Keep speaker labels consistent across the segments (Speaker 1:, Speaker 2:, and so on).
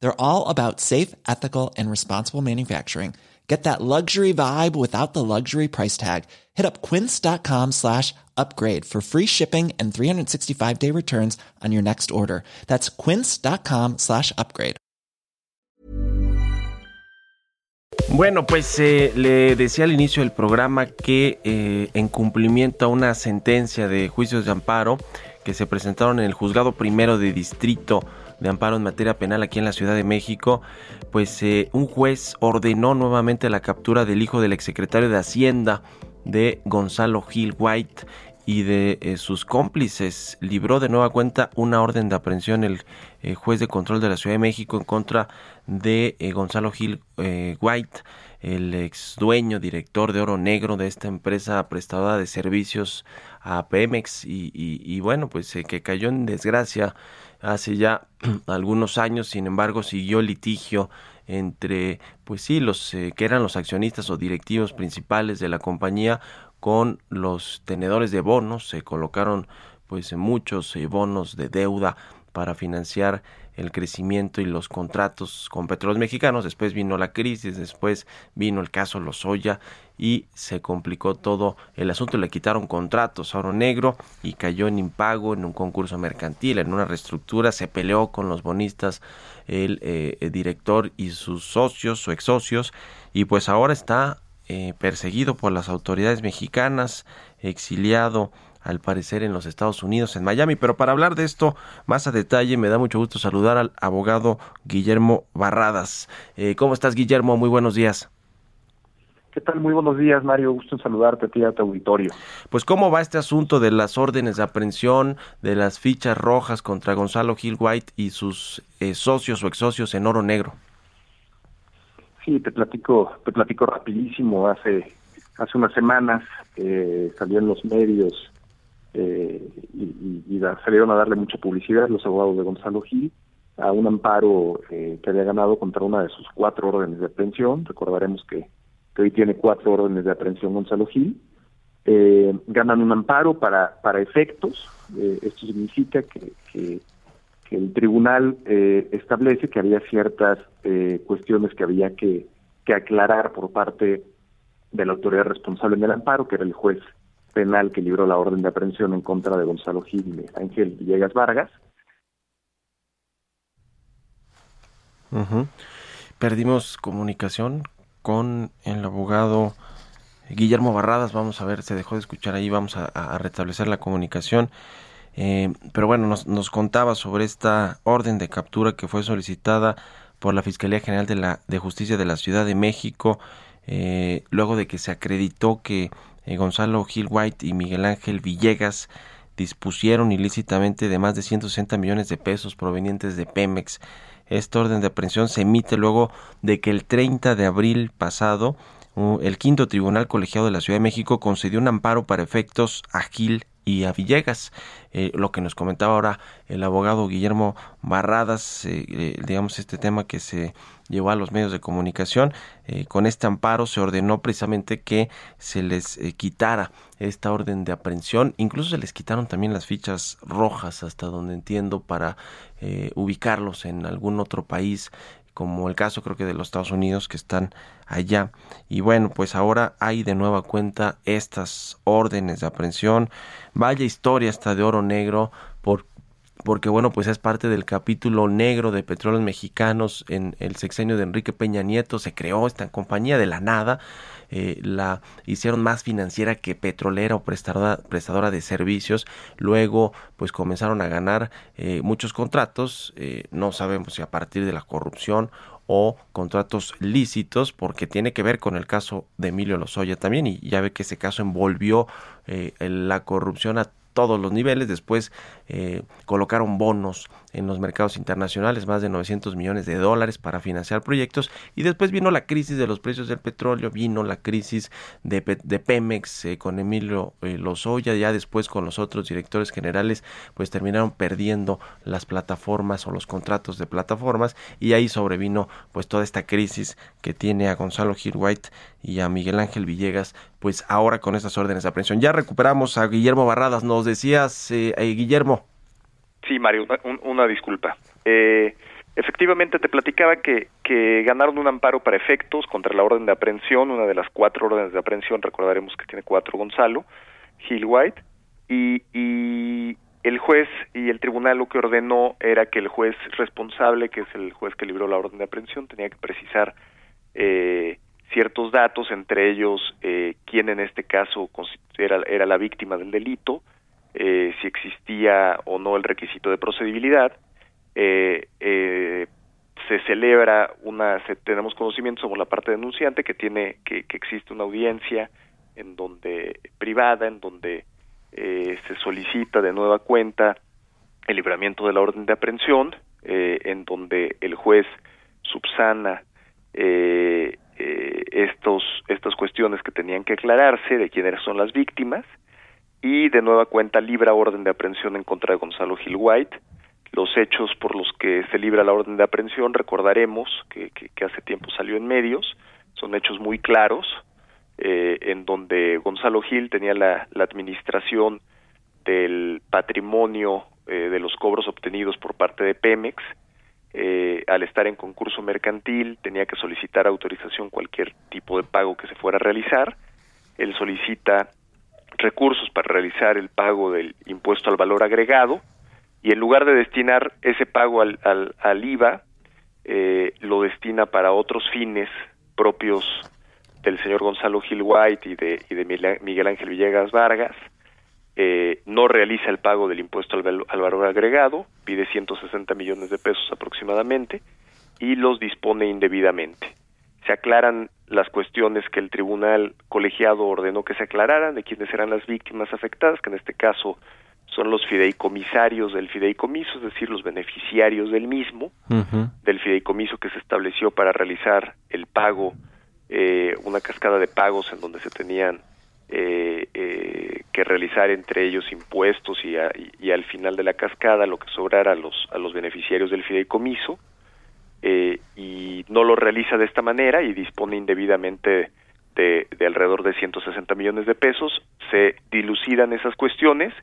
Speaker 1: They're all about safe, ethical, and responsible manufacturing. Get that luxury vibe without the luxury price tag. Hit up quince.com slash upgrade for free shipping and 365 day returns on your next order. That's quince.com slash upgrade.
Speaker 2: Bueno, pues eh, le decía al inicio del programa que eh, en cumplimiento a una sentencia de juicios de amparo que se presentaron en el juzgado primero de distrito de amparo en materia penal aquí en la Ciudad de México, pues eh, un juez ordenó nuevamente la captura del hijo del exsecretario de Hacienda de Gonzalo Gil White y de eh, sus cómplices. Libró de nueva cuenta una orden de aprehensión el eh, juez de control de la Ciudad de México en contra de Gonzalo Gil White, el ex dueño, director de Oro Negro de esta empresa prestadora de servicios a Pemex y, y bueno, pues que cayó en desgracia hace ya algunos años, sin embargo, siguió litigio entre, pues sí, los eh, que eran los accionistas o directivos principales de la compañía con los tenedores de bonos, se colocaron pues muchos eh, bonos de deuda para financiar el crecimiento y los contratos con petróleos mexicanos. Después vino la crisis, después vino el caso Lozoya y se complicó todo el asunto. Le quitaron contratos a Oro Negro y cayó en impago en un concurso mercantil, en una reestructura. Se peleó con los bonistas el, eh, director y sus socios o ex socios y pues ahora está eh, perseguido por las autoridades mexicanas, exiliado al parecer en los Estados Unidos, en Miami. Pero para hablar de esto más a detalle, me da mucho gusto saludar al abogado Guillermo Barradas. Eh, ¿Cómo estás, Guillermo? Muy buenos días.
Speaker 3: ¿Qué tal? Muy buenos días, Mario. Gusto en saludarte a ti a tu auditorio.
Speaker 2: Pues, ¿cómo va este asunto de las órdenes de aprehensión, de las fichas rojas contra Gonzalo Gil White y sus eh, socios o ex socios en Oro Negro?
Speaker 3: Sí, te platico, te platico rapidísimo. Hace, hace unas semanas eh, salió en los medios eh, y, salieron a darle mucha publicidad los abogados de Gonzalo Gil a un amparo eh, que había ganado contra una de sus cuatro órdenes de aprehensión. Recordaremos que, hoy tiene cuatro órdenes de aprehensión Gonzalo Gil. Eh, ganan un amparo para, para efectos. Eh, esto significa que, que, el tribunal eh, establece que había ciertas cuestiones que había que, que aclarar por parte de la autoridad responsable en el amparo, que era el juez penal que libró la orden de aprehensión en contra de Gonzalo Gil y Ángel Villegas Vargas.
Speaker 2: Perdimos comunicación con el abogado Guillermo Barradas. Vamos a ver, se dejó de escuchar ahí, vamos a, restablecer la comunicación. Eh, pero bueno, nos, contaba sobre esta orden de captura que fue solicitada por la Fiscalía General de, la, de Justicia de la Ciudad de México, eh, luego de que se acreditó que eh, Gonzalo Gil White y Miguel Ángel Villegas dispusieron ilícitamente de más de 160 millones de pesos provenientes de Pemex. Esta orden de aprehensión se emite luego de que el 30 de abril pasado el quinto tribunal colegiado de la Ciudad de México concedió un amparo para efectos a Gil y a Villegas. Eh, lo que nos comentaba ahora el abogado Guillermo Barradas, eh, digamos este tema que se llevó a los medios de comunicación. Eh, con este amparo se ordenó precisamente que se les eh, quitara esta orden de aprehensión. Incluso se les quitaron también las fichas rojas, hasta donde entiendo, para eh, ubicarlos en algún otro país como el caso creo que de los Estados Unidos que están allá. Y bueno, pues ahora hay de nueva cuenta estas órdenes de aprehensión. Vaya historia esta de oro negro por porque bueno, pues es parte del capítulo negro de petróleos mexicanos en el sexenio de Enrique Peña Nieto, se creó esta compañía de la nada, eh, la hicieron más financiera que petrolera o prestadora, prestadora de servicios, luego pues comenzaron a ganar eh, muchos contratos, eh, no sabemos si a partir de la corrupción o contratos lícitos porque tiene que ver con el caso de Emilio Lozoya también y ya ve que ese caso envolvió la corrupción a todos los niveles. Después eh, colocaron bonos en los mercados internacionales, más de 900 millones de dólares para financiar proyectos y después vino la crisis de los precios del petróleo, vino la crisis de, Pemex eh, con Emilio eh, Lozoya, ya después con los otros directores generales, pues terminaron perdiendo las plataformas o los contratos de plataformas y ahí sobrevino pues toda esta crisis que tiene a Gonzalo Gil White y a Miguel Ángel Villegas, pues ahora con estas órdenes de aprehensión. Ya recuperamos a Guillermo Barradas, nos decías, eh, Guillermo.
Speaker 4: Sí, Mario, una, disculpa. Eh, efectivamente, te platicaba que, ganaron un amparo para efectos contra la orden de aprehensión, una de las cuatro órdenes de aprehensión, recordaremos que tiene cuatro Gonzalo, Gil White, y, y el juez y el tribunal lo que ordenó era que el juez responsable, que es el juez que libró la orden de aprehensión, tenía que precisar eh, ciertos datos, entre ellos eh, quién en este caso era, era la víctima del delito, eh, si existía o no el requisito de procedibilidad. Eh, eh, se celebra una, tenemos conocimiento sobre la parte denunciante que tiene que, que existe una audiencia en donde privada, en donde se solicita de nueva cuenta el libramiento de la orden de aprehensión, en donde el juez subsana estos estas cuestiones que tenían que aclararse de quiénes son las víctimas y de nueva cuenta libra orden de aprehensión en contra de Gonzalo Gil White. Los hechos por los que se libra la orden de aprehensión, recordaremos que, hace tiempo salió en medios, son hechos muy claros, eh, en donde Gonzalo Gil tenía la, la administración del patrimonio eh, de los cobros obtenidos por parte de Pemex. Eh, al estar en concurso mercantil tenía que solicitar autorización cualquier tipo de pago que se fuera a realizar. Él solicita recursos para realizar el pago del impuesto al valor agregado y en lugar de destinar ese pago al, al, IVA, eh, lo destina para otros fines propios del señor Gonzalo Gil White y de, y de Miguel Ángel Villegas Vargas, eh, no realiza el pago del impuesto al, al, valor agregado, pide 160 millones de pesos aproximadamente y los dispone indebidamente. Se aclaran las cuestiones que el tribunal colegiado ordenó que se aclararan de quiénes eran las víctimas afectadas, que en este caso son los fideicomisarios del fideicomiso, es decir, los beneficiarios del mismo, del fideicomiso que se estableció para realizar el pago, eh, una cascada de pagos en donde se tenían eh, eh, que realizar entre ellos impuestos y, y, al final de la cascada lo que sobrara a los, a los beneficiarios del fideicomiso eh, y no lo realiza de esta manera y dispone indebidamente de, alrededor de 160 millones de pesos, se dilucidan esas cuestiones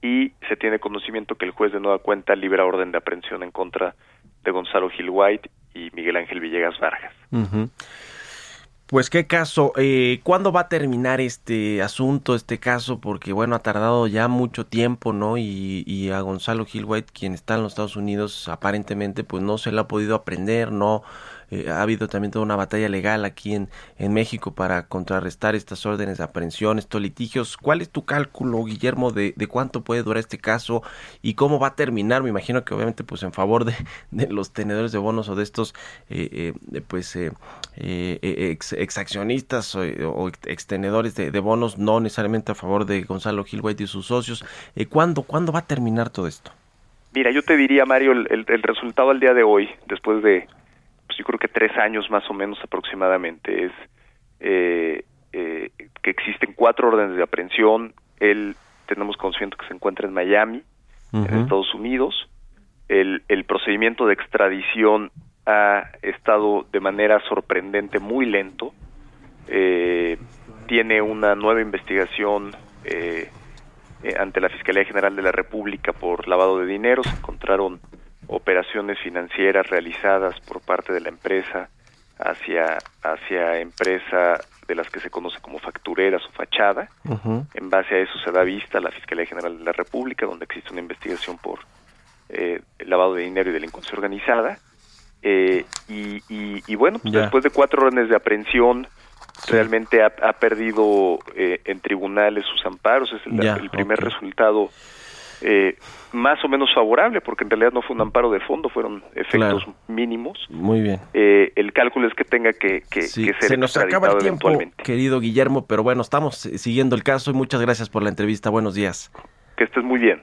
Speaker 4: y se tiene conocimiento que el juez de nueva cuenta libera orden de aprehensión en contra de Gonzalo Gil White y Miguel Ángel Villegas Vargas.
Speaker 2: Pues qué caso, eh, ¿cuándo va a terminar este asunto, este caso? Porque bueno, ha tardado ya mucho tiempo, ¿no? Y, y a Gonzalo Gil quien está en los Estados Unidos, aparentemente pues no se le ha podido aprender, no eh, ha habido también toda una batalla legal aquí en, en México para contrarrestar estas órdenes de aprehensión, estos litigios. ¿Cuál es tu cálculo, Guillermo, de, de cuánto puede durar este caso y cómo va a terminar? Me imagino que obviamente pues en favor de, de los tenedores de bonos o de estos eh, eh, pues ex, exaccionistas o, extenedores de, de, bonos, no necesariamente a favor de Gonzalo Gil White y sus socios. ¿cuándo, ¿Cuándo va a terminar todo esto?
Speaker 4: Mira, yo te diría, Mario, el, el, resultado al día de hoy, después de pues yo creo que tres años más o menos aproximadamente, es eh, eh, que existen cuatro órdenes de aprehensión. Él, tenemos conocimiento que se encuentra en Miami, en Estados Unidos. El, el procedimiento de extradición ha estado de manera sorprendente muy lento. Eh, tiene una nueva investigación ante la Fiscalía General de la República por lavado de dinero. Se encontraron operaciones financieras realizadas por parte de la empresa hacia hacia empresa de las que se conoce como factureras o fachada. En base a eso se da vista a la Fiscalía General de la República, donde existe una investigación por eh, lavado de dinero y delincuencia organizada. Eh, y, y, bueno, pues después de cuatro órdenes de aprehensión, realmente ha, perdido eh, en tribunales sus amparos. Es el, primer resultado eh, más o menos favorable, porque en realidad no fue un amparo de fondo, fueron efectos mínimos.
Speaker 2: Muy bien.
Speaker 4: Eh, el cálculo es que tenga que, que, ser
Speaker 2: Se nos acaba el tiempo, querido Guillermo, pero bueno, estamos siguiendo el caso y muchas gracias por la entrevista. Buenos días.
Speaker 4: Que estés muy bien.